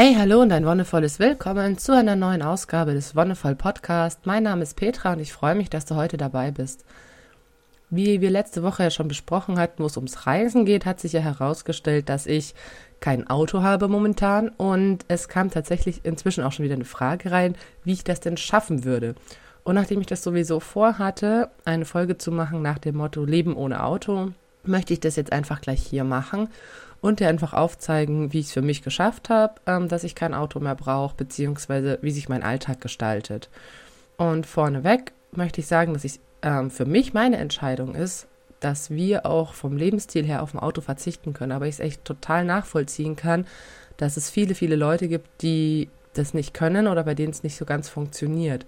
Hey, hallo und ein wundervolles Willkommen zu einer neuen Ausgabe des Wonnevoll Podcast. Mein Name ist Petra und ich freue mich, dass du heute dabei bist. Wie wir letzte Woche ja schon besprochen hatten, wo es ums Reisen geht, hat sich ja herausgestellt, dass ich kein Auto habe momentan und es kam tatsächlich inzwischen auch schon wieder eine Frage rein, wie ich das denn schaffen würde. Und nachdem ich das sowieso vorhatte, eine Folge zu machen nach dem Motto Leben ohne Auto, möchte ich das jetzt einfach gleich hier machen und dir einfach aufzeigen, wie ich es für mich geschafft habe, ähm, dass ich kein Auto mehr brauche, beziehungsweise wie sich mein Alltag gestaltet. Und vorneweg möchte ich sagen, dass ich ähm, für mich meine Entscheidung ist, dass wir auch vom Lebensstil her auf ein Auto verzichten können, aber ich es echt total nachvollziehen kann, dass es viele, viele Leute gibt, die das nicht können oder bei denen es nicht so ganz funktioniert.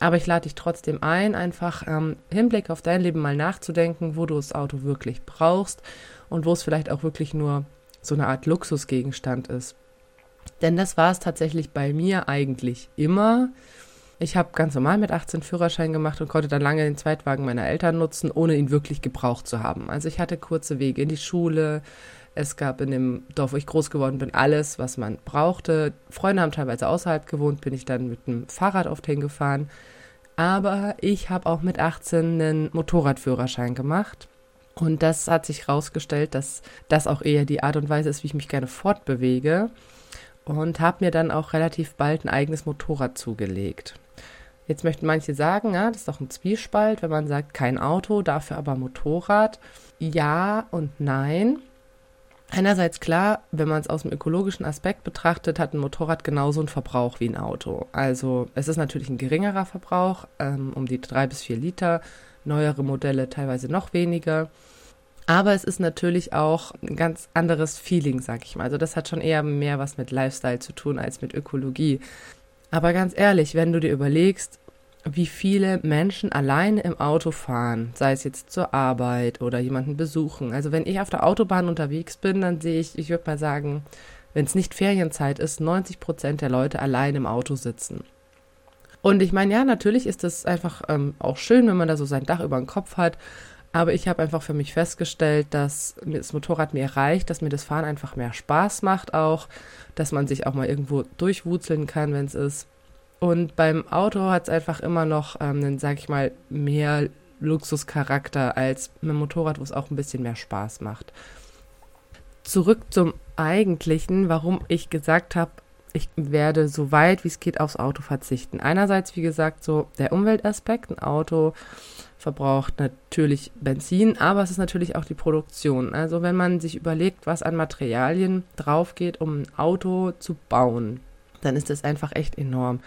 Aber ich lade dich trotzdem ein, einfach ähm, Hinblick auf dein Leben mal nachzudenken, wo du das Auto wirklich brauchst und wo es vielleicht auch wirklich nur so eine Art Luxusgegenstand ist. Denn das war es tatsächlich bei mir eigentlich immer. Ich habe ganz normal mit 18 Führerschein gemacht und konnte dann lange den Zweitwagen meiner Eltern nutzen, ohne ihn wirklich gebraucht zu haben. Also ich hatte kurze Wege in die Schule. Es gab in dem Dorf, wo ich groß geworden bin, alles, was man brauchte. Freunde haben teilweise außerhalb gewohnt, bin ich dann mit dem Fahrrad oft hingefahren. Aber ich habe auch mit 18 einen Motorradführerschein gemacht und das hat sich herausgestellt, dass das auch eher die Art und Weise ist, wie ich mich gerne fortbewege. Und habe mir dann auch relativ bald ein eigenes Motorrad zugelegt. Jetzt möchten manche sagen, ja, das ist doch ein Zwiespalt, wenn man sagt, kein Auto, dafür aber Motorrad. Ja und nein. Einerseits klar, wenn man es aus dem ökologischen Aspekt betrachtet, hat ein Motorrad genauso einen Verbrauch wie ein Auto. Also es ist natürlich ein geringerer Verbrauch, ähm, um die drei bis vier Liter neuere Modelle teilweise noch weniger. Aber es ist natürlich auch ein ganz anderes Feeling, sag ich mal. Also das hat schon eher mehr was mit Lifestyle zu tun als mit Ökologie. Aber ganz ehrlich, wenn du dir überlegst, wie viele Menschen alleine im Auto fahren, sei es jetzt zur Arbeit oder jemanden besuchen. Also wenn ich auf der Autobahn unterwegs bin, dann sehe ich, ich würde mal sagen, wenn es nicht Ferienzeit ist, 90 Prozent der Leute allein im Auto sitzen. Und ich meine, ja, natürlich ist es einfach ähm, auch schön, wenn man da so sein Dach über dem Kopf hat. Aber ich habe einfach für mich festgestellt, dass das Motorrad mir reicht, dass mir das Fahren einfach mehr Spaß macht auch, dass man sich auch mal irgendwo durchwuzeln kann, wenn es ist. Und beim Auto hat es einfach immer noch ähm, einen, sag ich mal, mehr Luxuscharakter als mit dem Motorrad, wo es auch ein bisschen mehr Spaß macht. Zurück zum Eigentlichen, warum ich gesagt habe, ich werde so weit wie es geht aufs Auto verzichten. Einerseits, wie gesagt, so der Umweltaspekt. Ein Auto verbraucht natürlich Benzin, aber es ist natürlich auch die Produktion. Also wenn man sich überlegt, was an Materialien drauf geht, um ein Auto zu bauen, dann ist das einfach echt enorm.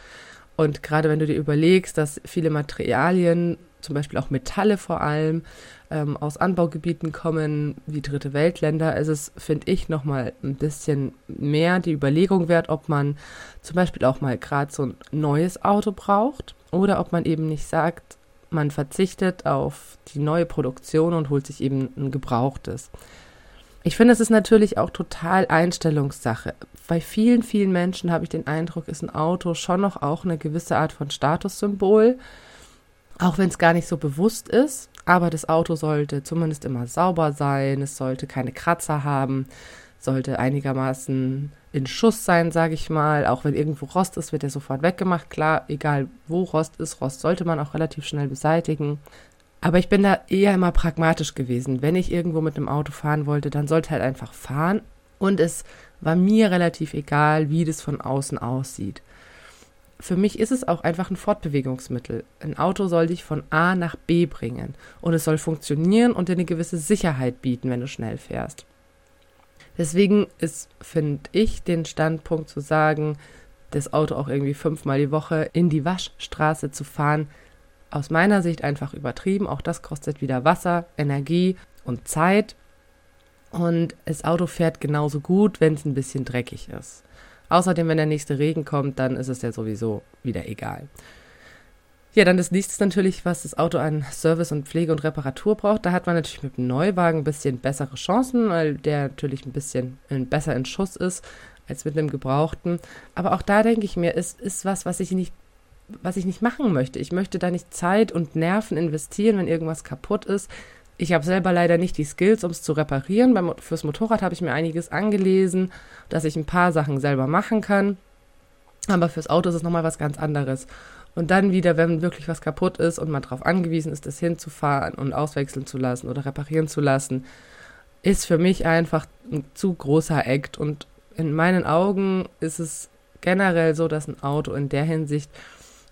Und gerade wenn du dir überlegst, dass viele Materialien, zum Beispiel auch Metalle vor allem, ähm, aus Anbaugebieten kommen, wie dritte Weltländer, ist es, finde ich, nochmal ein bisschen mehr die Überlegung wert, ob man zum Beispiel auch mal gerade so ein neues Auto braucht oder ob man eben nicht sagt, man verzichtet auf die neue Produktion und holt sich eben ein gebrauchtes. Ich finde, es ist natürlich auch total Einstellungssache. Bei vielen, vielen Menschen habe ich den Eindruck, ist ein Auto schon noch auch eine gewisse Art von Statussymbol, auch wenn es gar nicht so bewusst ist. Aber das Auto sollte zumindest immer sauber sein, es sollte keine Kratzer haben, sollte einigermaßen in Schuss sein, sage ich mal. Auch wenn irgendwo Rost ist, wird er sofort weggemacht. Klar, egal wo Rost ist, Rost sollte man auch relativ schnell beseitigen. Aber ich bin da eher immer pragmatisch gewesen. Wenn ich irgendwo mit einem Auto fahren wollte, dann sollte halt einfach fahren. Und es war mir relativ egal, wie das von außen aussieht. Für mich ist es auch einfach ein Fortbewegungsmittel. Ein Auto soll dich von A nach B bringen. Und es soll funktionieren und dir eine gewisse Sicherheit bieten, wenn du schnell fährst. Deswegen ist, finde ich, den Standpunkt zu sagen, das Auto auch irgendwie fünfmal die Woche in die Waschstraße zu fahren, aus meiner Sicht einfach übertrieben. Auch das kostet wieder Wasser, Energie und Zeit. Und das Auto fährt genauso gut, wenn es ein bisschen dreckig ist. Außerdem, wenn der nächste Regen kommt, dann ist es ja sowieso wieder egal. Ja, dann das nächste natürlich, was das Auto an Service und Pflege und Reparatur braucht. Da hat man natürlich mit dem Neuwagen ein bisschen bessere Chancen, weil der natürlich ein bisschen besser in Schuss ist als mit einem Gebrauchten. Aber auch da denke ich mir, ist, ist was, was ich nicht was ich nicht machen möchte. Ich möchte da nicht Zeit und Nerven investieren, wenn irgendwas kaputt ist. Ich habe selber leider nicht die Skills, um es zu reparieren. Beim, fürs Motorrad habe ich mir einiges angelesen, dass ich ein paar Sachen selber machen kann. Aber fürs Auto ist es nochmal was ganz anderes. Und dann wieder, wenn wirklich was kaputt ist und man darauf angewiesen ist, das hinzufahren und auswechseln zu lassen oder reparieren zu lassen, ist für mich einfach ein zu großer Act. Und in meinen Augen ist es generell so, dass ein Auto in der Hinsicht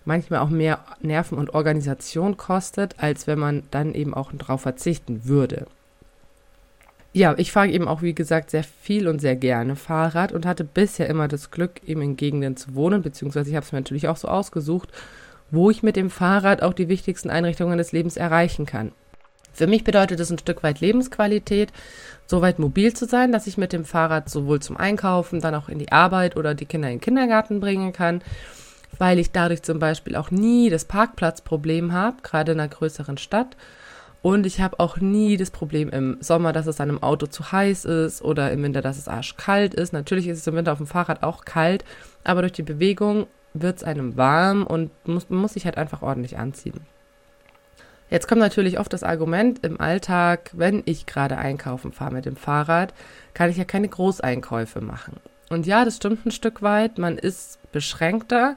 manchmal auch mehr Nerven und Organisation kostet, als wenn man dann eben auch darauf verzichten würde. Ja, ich fahre eben auch, wie gesagt, sehr viel und sehr gerne Fahrrad und hatte bisher immer das Glück, eben in Gegenden zu wohnen, beziehungsweise ich habe es mir natürlich auch so ausgesucht, wo ich mit dem Fahrrad auch die wichtigsten Einrichtungen des Lebens erreichen kann. Für mich bedeutet es ein Stück weit Lebensqualität, so weit mobil zu sein, dass ich mit dem Fahrrad sowohl zum Einkaufen, dann auch in die Arbeit oder die Kinder in den Kindergarten bringen kann, weil ich dadurch zum Beispiel auch nie das Parkplatzproblem habe, gerade in einer größeren Stadt. Und ich habe auch nie das Problem im Sommer, dass es einem Auto zu heiß ist oder im Winter, dass es arschkalt ist. Natürlich ist es im Winter auf dem Fahrrad auch kalt, aber durch die Bewegung wird es einem warm und muss, man muss sich halt einfach ordentlich anziehen. Jetzt kommt natürlich oft das Argument im Alltag, wenn ich gerade einkaufen fahre mit dem Fahrrad, kann ich ja keine Großeinkäufe machen. Und ja, das stimmt ein Stück weit. Man ist beschränkter.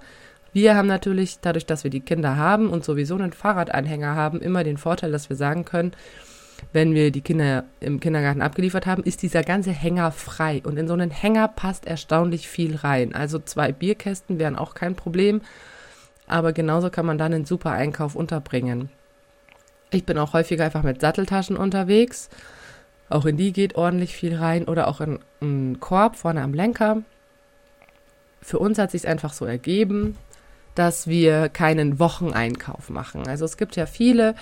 Wir haben natürlich, dadurch, dass wir die Kinder haben und sowieso einen Fahrradanhänger haben, immer den Vorteil, dass wir sagen können, wenn wir die Kinder im Kindergarten abgeliefert haben, ist dieser ganze Hänger frei. Und in so einen Hänger passt erstaunlich viel rein. Also zwei Bierkästen wären auch kein Problem. Aber genauso kann man dann einen super Einkauf unterbringen. Ich bin auch häufiger einfach mit Satteltaschen unterwegs. Auch in die geht ordentlich viel rein oder auch in einen Korb vorne am Lenker. Für uns hat sich einfach so ergeben, dass wir keinen Wocheneinkauf machen. Also es gibt ja viele,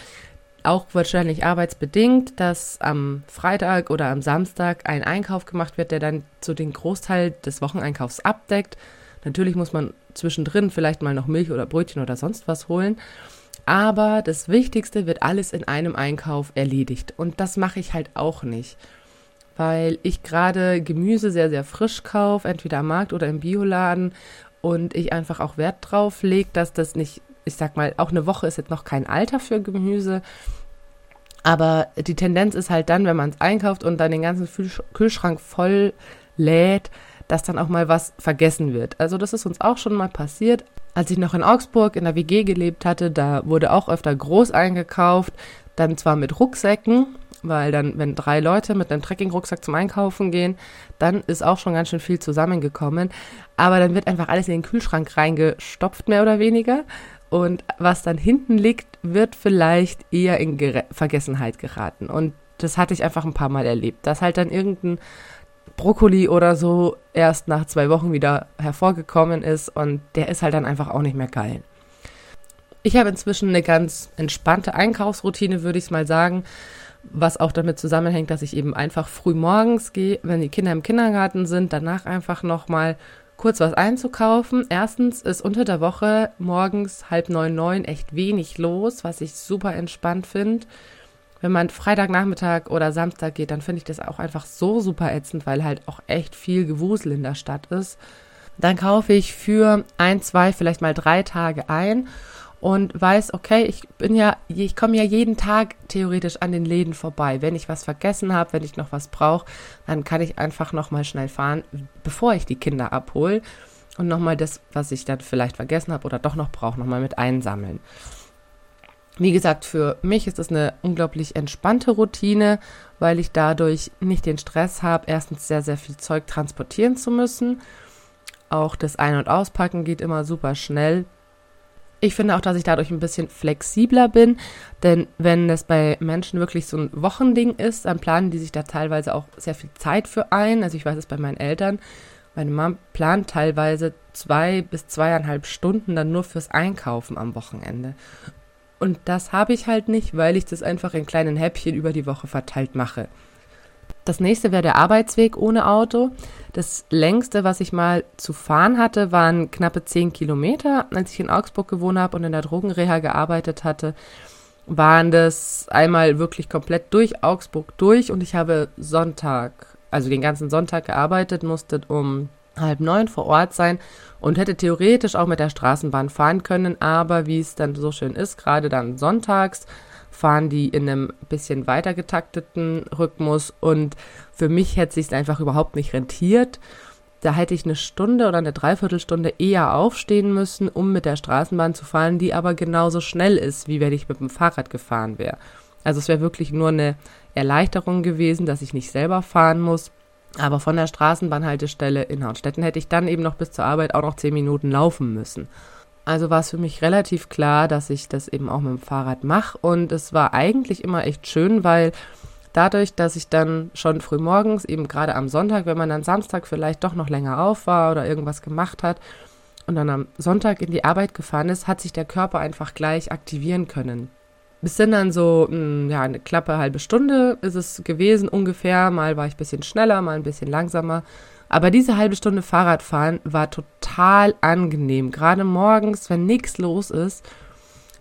auch wahrscheinlich arbeitsbedingt, dass am Freitag oder am Samstag ein Einkauf gemacht wird, der dann so den Großteil des Wocheneinkaufs abdeckt. Natürlich muss man zwischendrin vielleicht mal noch Milch oder Brötchen oder sonst was holen. Aber das Wichtigste wird alles in einem Einkauf erledigt. Und das mache ich halt auch nicht. Weil ich gerade Gemüse sehr, sehr frisch kaufe, entweder am Markt oder im Bioladen. Und ich einfach auch Wert drauf lege, dass das nicht, ich sag mal, auch eine Woche ist jetzt noch kein Alter für Gemüse. Aber die Tendenz ist halt dann, wenn man es einkauft und dann den ganzen Kühlschrank voll lädt, dass dann auch mal was vergessen wird. Also das ist uns auch schon mal passiert. Als ich noch in Augsburg in der WG gelebt hatte, da wurde auch öfter groß eingekauft, dann zwar mit Rucksäcken, weil dann, wenn drei Leute mit einem Trekkingrucksack zum Einkaufen gehen, dann ist auch schon ganz schön viel zusammengekommen. Aber dann wird einfach alles in den Kühlschrank reingestopft, mehr oder weniger. Und was dann hinten liegt, wird vielleicht eher in Gere Vergessenheit geraten. Und das hatte ich einfach ein paar Mal erlebt, dass halt dann irgendein Brokkoli oder so erst nach zwei Wochen wieder hervorgekommen ist und der ist halt dann einfach auch nicht mehr geil. Ich habe inzwischen eine ganz entspannte Einkaufsroutine, würde ich mal sagen, was auch damit zusammenhängt, dass ich eben einfach früh morgens gehe, wenn die Kinder im Kindergarten sind, danach einfach nochmal kurz was einzukaufen. Erstens ist unter der Woche morgens halb neun, neun echt wenig los, was ich super entspannt finde wenn man Freitagnachmittag oder Samstag geht, dann finde ich das auch einfach so super ätzend, weil halt auch echt viel Gewusel in der Stadt ist. Dann kaufe ich für ein, zwei, vielleicht mal drei Tage ein und weiß, okay, ich bin ja, ich komme ja jeden Tag theoretisch an den Läden vorbei. Wenn ich was vergessen habe, wenn ich noch was brauche, dann kann ich einfach nochmal schnell fahren, bevor ich die Kinder abhole und nochmal das, was ich dann vielleicht vergessen habe oder doch noch brauche, nochmal mit einsammeln. Wie gesagt, für mich ist es eine unglaublich entspannte Routine, weil ich dadurch nicht den Stress habe, erstens sehr, sehr viel Zeug transportieren zu müssen. Auch das Ein- und Auspacken geht immer super schnell. Ich finde auch, dass ich dadurch ein bisschen flexibler bin, denn wenn das bei Menschen wirklich so ein Wochending ist, dann planen die sich da teilweise auch sehr viel Zeit für ein. Also ich weiß es bei meinen Eltern. Meine Mom plant teilweise zwei bis zweieinhalb Stunden dann nur fürs Einkaufen am Wochenende. Und das habe ich halt nicht, weil ich das einfach in kleinen Häppchen über die Woche verteilt mache. Das nächste wäre der Arbeitsweg ohne Auto. Das längste, was ich mal zu fahren hatte, waren knappe 10 Kilometer. Als ich in Augsburg gewohnt habe und in der Drogenreha gearbeitet hatte, waren das einmal wirklich komplett durch Augsburg durch und ich habe Sonntag, also den ganzen Sonntag gearbeitet, musste um halb neun vor Ort sein und hätte theoretisch auch mit der Straßenbahn fahren können, aber wie es dann so schön ist, gerade dann sonntags, fahren die in einem bisschen weiter getakteten Rhythmus und für mich hätte sich einfach überhaupt nicht rentiert. Da hätte ich eine Stunde oder eine Dreiviertelstunde eher aufstehen müssen, um mit der Straßenbahn zu fahren, die aber genauso schnell ist, wie wenn ich mit dem Fahrrad gefahren wäre. Also es wäre wirklich nur eine Erleichterung gewesen, dass ich nicht selber fahren muss. Aber von der Straßenbahnhaltestelle in Haunstetten hätte ich dann eben noch bis zur Arbeit auch noch zehn Minuten laufen müssen. Also war es für mich relativ klar, dass ich das eben auch mit dem Fahrrad mache. Und es war eigentlich immer echt schön, weil dadurch, dass ich dann schon früh morgens, eben gerade am Sonntag, wenn man dann Samstag vielleicht doch noch länger auf war oder irgendwas gemacht hat und dann am Sonntag in die Arbeit gefahren ist, hat sich der Körper einfach gleich aktivieren können. Bis sind dann so, hm, ja, eine klappe halbe Stunde ist es gewesen ungefähr. Mal war ich ein bisschen schneller, mal ein bisschen langsamer. Aber diese halbe Stunde Fahrradfahren war total angenehm. Gerade morgens, wenn nichts los ist,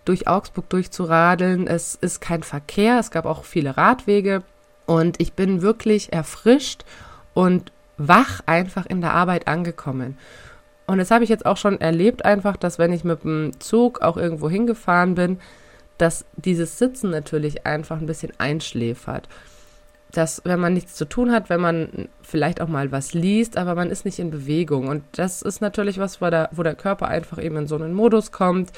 durch Augsburg durchzuradeln. Es ist kein Verkehr, es gab auch viele Radwege. Und ich bin wirklich erfrischt und wach einfach in der Arbeit angekommen. Und das habe ich jetzt auch schon erlebt, einfach, dass wenn ich mit dem Zug auch irgendwo hingefahren bin, dass dieses Sitzen natürlich einfach ein bisschen einschläfert dass wenn man nichts zu tun hat, wenn man vielleicht auch mal was liest, aber man ist nicht in Bewegung. Und das ist natürlich was, wo der, wo der Körper einfach eben in so einen Modus kommt,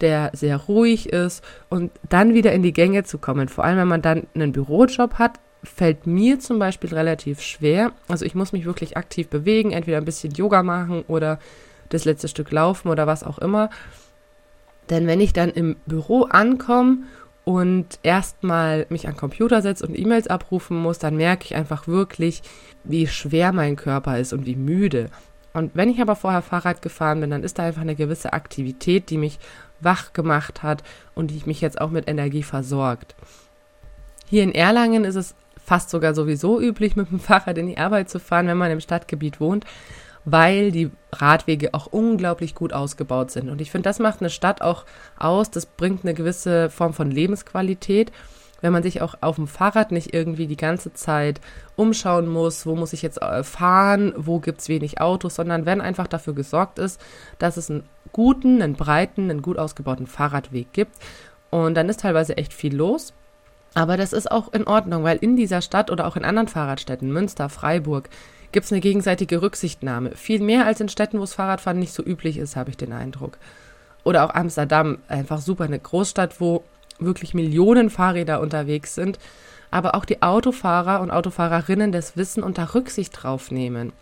der sehr ruhig ist und dann wieder in die Gänge zu kommen. Vor allem, wenn man dann einen Bürojob hat, fällt mir zum Beispiel relativ schwer. Also ich muss mich wirklich aktiv bewegen, entweder ein bisschen Yoga machen oder das letzte Stück laufen oder was auch immer. Denn wenn ich dann im Büro ankomme und erstmal mich an Computer setze und E-Mails abrufen muss, dann merke ich einfach wirklich, wie schwer mein Körper ist und wie müde. Und wenn ich aber vorher Fahrrad gefahren bin, dann ist da einfach eine gewisse Aktivität, die mich wach gemacht hat und die mich jetzt auch mit Energie versorgt. Hier in Erlangen ist es fast sogar sowieso üblich, mit dem Fahrrad in die Arbeit zu fahren, wenn man im Stadtgebiet wohnt weil die Radwege auch unglaublich gut ausgebaut sind. Und ich finde, das macht eine Stadt auch aus. Das bringt eine gewisse Form von Lebensqualität, wenn man sich auch auf dem Fahrrad nicht irgendwie die ganze Zeit umschauen muss, wo muss ich jetzt äh, fahren, wo gibt es wenig Autos, sondern wenn einfach dafür gesorgt ist, dass es einen guten, einen breiten, einen gut ausgebauten Fahrradweg gibt. Und dann ist teilweise echt viel los. Aber das ist auch in Ordnung, weil in dieser Stadt oder auch in anderen Fahrradstädten, Münster, Freiburg, gibt es eine gegenseitige Rücksichtnahme. Viel mehr als in Städten, wo das Fahrradfahren nicht so üblich ist, habe ich den Eindruck. Oder auch Amsterdam, einfach super, eine Großstadt, wo wirklich Millionen Fahrräder unterwegs sind, aber auch die Autofahrer und Autofahrerinnen das Wissen da Rücksicht drauf nehmen.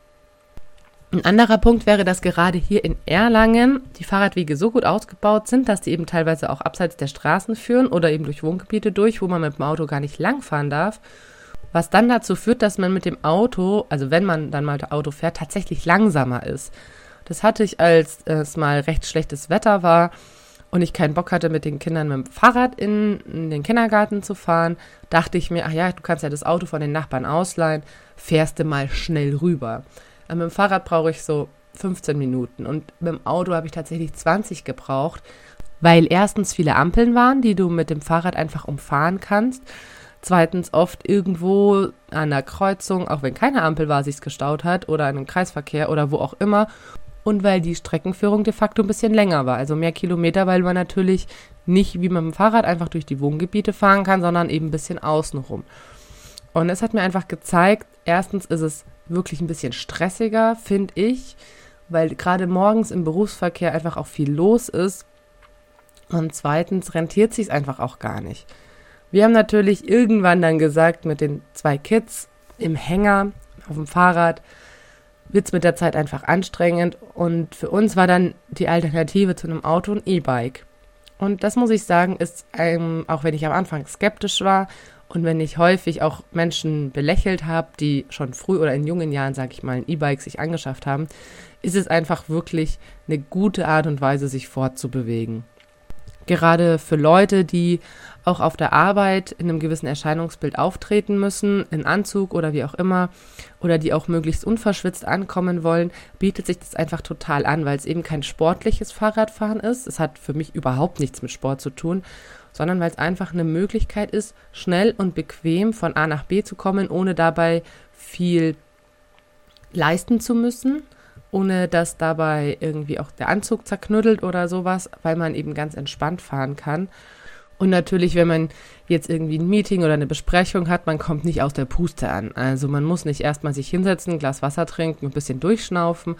Ein anderer Punkt wäre, dass gerade hier in Erlangen die Fahrradwege so gut ausgebaut sind, dass die eben teilweise auch abseits der Straßen führen oder eben durch Wohngebiete durch, wo man mit dem Auto gar nicht langfahren darf was dann dazu führt, dass man mit dem Auto, also wenn man dann mal Auto fährt, tatsächlich langsamer ist. Das hatte ich, als es mal recht schlechtes Wetter war und ich keinen Bock hatte, mit den Kindern mit dem Fahrrad in, in den Kindergarten zu fahren, dachte ich mir, ach ja, du kannst ja das Auto von den Nachbarn ausleihen, fährst du mal schnell rüber. Aber mit dem Fahrrad brauche ich so 15 Minuten und mit dem Auto habe ich tatsächlich 20 gebraucht, weil erstens viele Ampeln waren, die du mit dem Fahrrad einfach umfahren kannst Zweitens oft irgendwo an einer Kreuzung, auch wenn keine Ampel war, sich gestaut hat oder in einem Kreisverkehr oder wo auch immer. Und weil die Streckenführung de facto ein bisschen länger war, also mehr Kilometer, weil man natürlich nicht wie mit dem Fahrrad einfach durch die Wohngebiete fahren kann, sondern eben ein bisschen außenrum. Und es hat mir einfach gezeigt, erstens ist es wirklich ein bisschen stressiger, finde ich, weil gerade morgens im Berufsverkehr einfach auch viel los ist. Und zweitens rentiert sich einfach auch gar nicht. Wir haben natürlich irgendwann dann gesagt, mit den zwei Kids im Hänger auf dem Fahrrad wird es mit der Zeit einfach anstrengend. Und für uns war dann die Alternative zu einem Auto ein E-Bike. Und das muss ich sagen, ist, ähm, auch wenn ich am Anfang skeptisch war und wenn ich häufig auch Menschen belächelt habe, die schon früh oder in jungen Jahren, sage ich mal, ein E-Bike sich angeschafft haben, ist es einfach wirklich eine gute Art und Weise, sich fortzubewegen. Gerade für Leute, die auch auf der Arbeit in einem gewissen Erscheinungsbild auftreten müssen, in Anzug oder wie auch immer, oder die auch möglichst unverschwitzt ankommen wollen, bietet sich das einfach total an, weil es eben kein sportliches Fahrradfahren ist. Es hat für mich überhaupt nichts mit Sport zu tun, sondern weil es einfach eine Möglichkeit ist, schnell und bequem von A nach B zu kommen, ohne dabei viel leisten zu müssen ohne dass dabei irgendwie auch der Anzug zerknüttelt oder sowas, weil man eben ganz entspannt fahren kann. Und natürlich, wenn man jetzt irgendwie ein Meeting oder eine Besprechung hat, man kommt nicht aus der Puste an. Also man muss nicht erstmal sich hinsetzen, ein Glas Wasser trinken, ein bisschen durchschnaufen,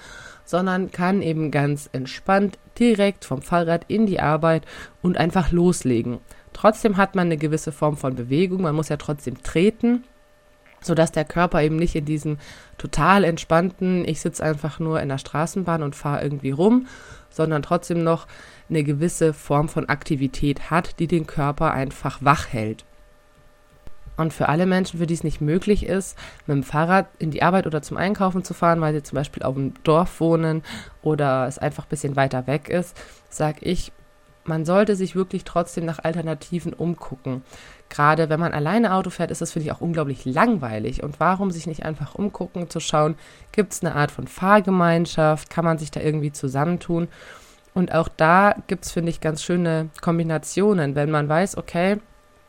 sondern kann eben ganz entspannt direkt vom Fahrrad in die Arbeit und einfach loslegen. Trotzdem hat man eine gewisse Form von Bewegung, man muss ja trotzdem treten, sodass der Körper eben nicht in diesem total entspannten, ich sitze einfach nur in der Straßenbahn und fahre irgendwie rum, sondern trotzdem noch eine gewisse Form von Aktivität hat, die den Körper einfach wach hält. Und für alle Menschen, für die es nicht möglich ist, mit dem Fahrrad in die Arbeit oder zum Einkaufen zu fahren, weil sie zum Beispiel auf dem Dorf wohnen oder es einfach ein bisschen weiter weg ist, sage ich, man sollte sich wirklich trotzdem nach Alternativen umgucken. Gerade wenn man alleine Auto fährt, ist das, finde ich, auch unglaublich langweilig. Und warum sich nicht einfach umgucken, zu schauen, gibt es eine Art von Fahrgemeinschaft, kann man sich da irgendwie zusammentun? Und auch da gibt es, finde ich, ganz schöne Kombinationen, wenn man weiß, okay,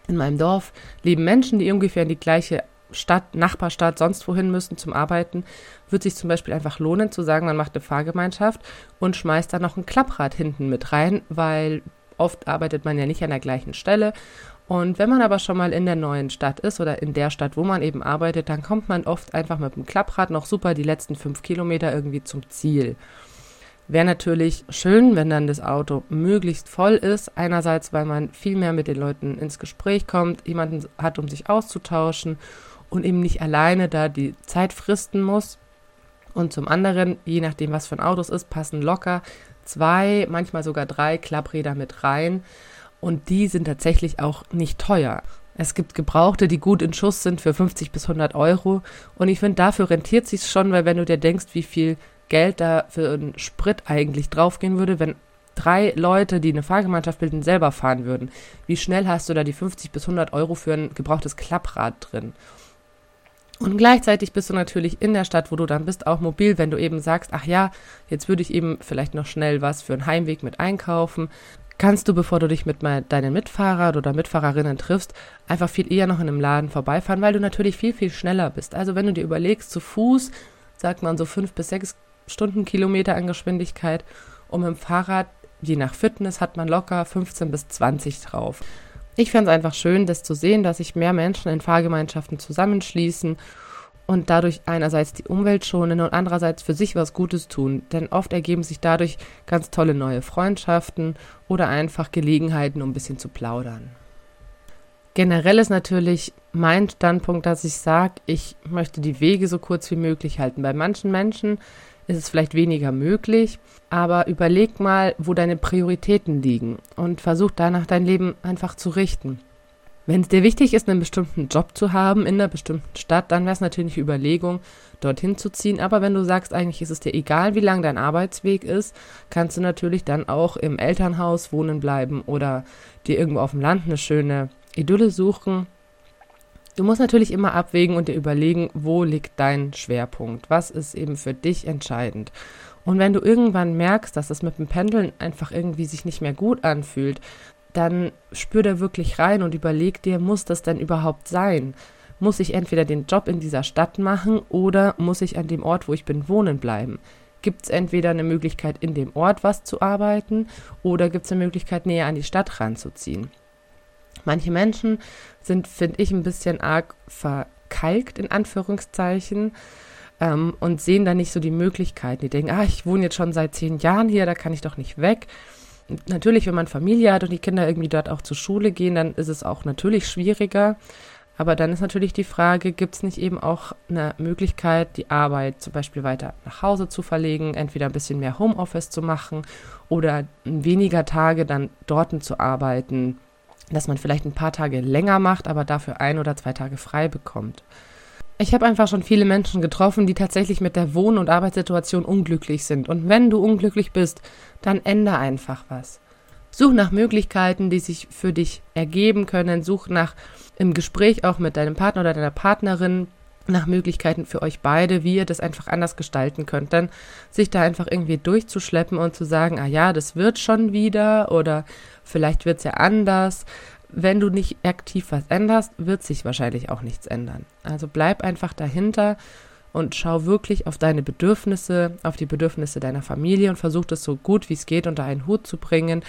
in meinem Dorf leben Menschen, die ungefähr in die gleiche Stadt, Nachbarstadt, sonst wohin müssen zum Arbeiten, wird sich zum Beispiel einfach lohnen zu sagen, man macht eine Fahrgemeinschaft und schmeißt da noch ein Klapprad hinten mit rein, weil oft arbeitet man ja nicht an der gleichen Stelle. Und wenn man aber schon mal in der neuen Stadt ist oder in der Stadt, wo man eben arbeitet, dann kommt man oft einfach mit dem Klapprad noch super die letzten fünf Kilometer irgendwie zum Ziel. Wäre natürlich schön, wenn dann das Auto möglichst voll ist. Einerseits, weil man viel mehr mit den Leuten ins Gespräch kommt, jemanden hat, um sich auszutauschen und eben nicht alleine da die Zeit fristen muss. Und zum anderen, je nachdem, was für ein Auto es ist, passen locker zwei, manchmal sogar drei Klappräder mit rein. Und die sind tatsächlich auch nicht teuer. Es gibt Gebrauchte, die gut in Schuss sind für 50 bis 100 Euro. Und ich finde, dafür rentiert sich schon, weil wenn du dir denkst, wie viel Geld da für einen Sprit eigentlich draufgehen würde, wenn drei Leute, die eine Fahrgemeinschaft bilden, selber fahren würden. Wie schnell hast du da die 50 bis 100 Euro für ein gebrauchtes Klapprad drin? Und gleichzeitig bist du natürlich in der Stadt, wo du dann bist, auch mobil, wenn du eben sagst, ach ja, jetzt würde ich eben vielleicht noch schnell was für einen Heimweg mit einkaufen. Kannst du, bevor du dich mit deinen Mitfahrern oder Mitfahrerinnen triffst, einfach viel eher noch in einem Laden vorbeifahren, weil du natürlich viel, viel schneller bist. Also wenn du dir überlegst, zu Fuß, sagt man so fünf bis sechs Stundenkilometer an Geschwindigkeit. Mit dem Fahrrad, je nach Fitness, hat man locker 15 bis 20 drauf. Ich fände es einfach schön, das zu sehen, dass sich mehr Menschen in Fahrgemeinschaften zusammenschließen und dadurch einerseits die Umwelt schonen und andererseits für sich was Gutes tun. Denn oft ergeben sich dadurch ganz tolle neue Freundschaften oder einfach Gelegenheiten, um ein bisschen zu plaudern. Generell ist natürlich mein Standpunkt, dass ich sage, ich möchte die Wege so kurz wie möglich halten. Bei manchen Menschen ist es vielleicht weniger möglich, aber überleg mal, wo deine Prioritäten liegen und versuch danach dein Leben einfach zu richten. Wenn es dir wichtig ist, einen bestimmten Job zu haben in einer bestimmten Stadt, dann wäre es natürlich eine Überlegung, dorthin zu ziehen. Aber wenn du sagst, eigentlich ist es dir egal, wie lang dein Arbeitsweg ist, kannst du natürlich dann auch im Elternhaus wohnen bleiben oder dir irgendwo auf dem Land eine schöne Idylle suchen Du musst natürlich immer abwägen und dir überlegen, wo liegt dein Schwerpunkt? Was ist eben für dich entscheidend? Und wenn du irgendwann merkst, dass es mit dem Pendeln einfach irgendwie sich nicht mehr gut anfühlt, dann spür da wirklich rein und überleg dir, muss das denn überhaupt sein? Muss ich entweder den Job in dieser Stadt machen oder muss ich an dem Ort, wo ich bin, wohnen bleiben? Gibt es entweder eine Möglichkeit, in dem Ort was zu arbeiten oder gibt es eine Möglichkeit, näher an die Stadt ranzuziehen? Manche Menschen sind, finde ich, ein bisschen arg verkalkt, in Anführungszeichen, ähm, und sehen da nicht so die Möglichkeiten. Die denken, ah, ich wohne jetzt schon seit zehn Jahren hier, da kann ich doch nicht weg. Und natürlich, wenn man Familie hat und die Kinder irgendwie dort auch zur Schule gehen, dann ist es auch natürlich schwieriger. Aber dann ist natürlich die Frage, gibt es nicht eben auch eine Möglichkeit, die Arbeit zum Beispiel weiter nach Hause zu verlegen, entweder ein bisschen mehr Homeoffice zu machen oder weniger Tage dann dort zu arbeiten, dass man vielleicht ein paar Tage länger macht, aber dafür ein oder zwei Tage frei bekommt. Ich habe einfach schon viele Menschen getroffen, die tatsächlich mit der Wohn- und Arbeitssituation unglücklich sind. Und wenn du unglücklich bist, dann ändere einfach was. Such nach Möglichkeiten, die sich für dich ergeben können. Such nach im Gespräch auch mit deinem Partner oder deiner Partnerin nach Möglichkeiten für euch beide, wie ihr das einfach anders gestalten könnt. Dann sich da einfach irgendwie durchzuschleppen und zu sagen, ah ja, das wird schon wieder oder vielleicht wird es ja anders. Wenn du nicht aktiv was änderst, wird sich wahrscheinlich auch nichts ändern. Also bleib einfach dahinter und schau wirklich auf deine Bedürfnisse, auf die Bedürfnisse deiner Familie und versuch das so gut wie es geht unter einen Hut zu bringen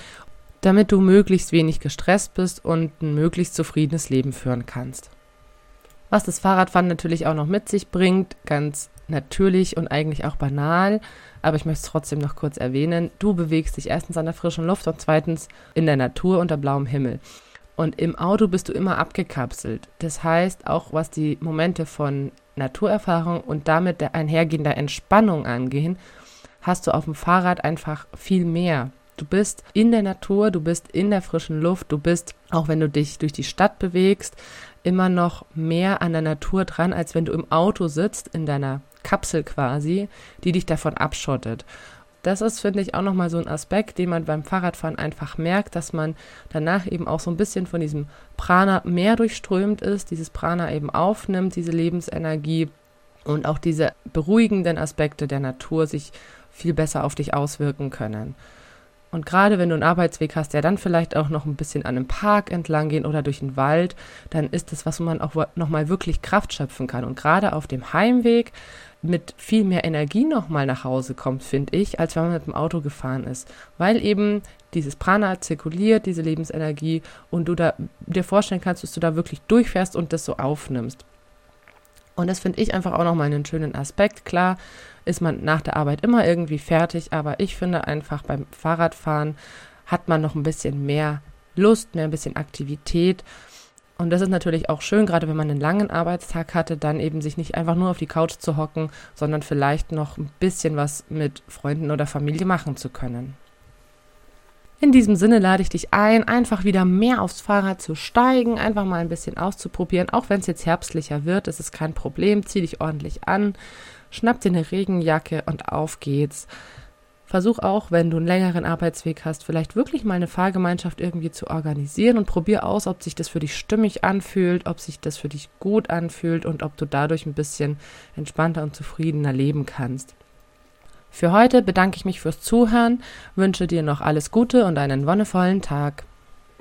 damit du möglichst wenig gestresst bist und ein möglichst zufriedenes Leben führen kannst. Was das Fahrradfahren natürlich auch noch mit sich bringt, ganz natürlich und eigentlich auch banal, aber ich möchte es trotzdem noch kurz erwähnen. Du bewegst dich erstens an der frischen Luft und zweitens in der Natur unter blauem Himmel. Und im Auto bist du immer abgekapselt. Das heißt, auch was die Momente von Naturerfahrung und damit der einhergehender Entspannung angehen, hast du auf dem Fahrrad einfach viel mehr. Du bist in der Natur, du bist in der frischen Luft, du bist, auch wenn du dich durch die Stadt bewegst, immer noch mehr an der Natur dran, als wenn du im Auto sitzt, in deiner Kapsel quasi, die dich davon abschottet. Das ist, finde ich, auch nochmal so ein Aspekt, den man beim Fahrradfahren einfach merkt, dass man danach eben auch so ein bisschen von diesem Prana mehr durchströmt ist, dieses Prana eben aufnimmt, diese Lebensenergie und auch diese beruhigenden Aspekte der Natur sich viel besser auf dich auswirken können. Und gerade wenn du einen Arbeitsweg hast, der dann vielleicht auch noch ein bisschen an einem Park entlang gehen oder durch den Wald, dann ist das, was man auch nochmal wirklich Kraft schöpfen kann. Und gerade auf dem Heimweg mit viel mehr Energie nochmal nach Hause kommt, finde ich, als wenn man mit dem Auto gefahren ist. Weil eben dieses Prana zirkuliert, diese Lebensenergie und du da dir vorstellen kannst, dass du da wirklich durchfährst und das so aufnimmst. Und das finde ich einfach auch nochmal einen schönen Aspekt. Klar ist man nach der Arbeit immer irgendwie fertig, aber ich finde einfach beim Fahrradfahren hat man noch ein bisschen mehr Lust, mehr ein bisschen Aktivität und das ist natürlich auch schön, gerade wenn man einen langen Arbeitstag hatte, dann eben sich nicht einfach nur auf die Couch zu hocken, sondern vielleicht noch ein bisschen was mit Freunden oder Familie machen zu können. In diesem Sinne lade ich dich ein, einfach wieder mehr aufs Fahrrad zu steigen, einfach mal ein bisschen auszuprobieren, auch wenn es jetzt herbstlicher wird, ist es kein Problem, zieh dich ordentlich an, schnapp dir eine Regenjacke und auf geht's. Versuch auch, wenn du einen längeren Arbeitsweg hast, vielleicht wirklich mal eine Fahrgemeinschaft irgendwie zu organisieren und probier aus, ob sich das für dich stimmig anfühlt, ob sich das für dich gut anfühlt und ob du dadurch ein bisschen entspannter und zufriedener leben kannst. Für heute bedanke ich mich fürs Zuhören, wünsche dir noch alles Gute und einen wonnevollen Tag.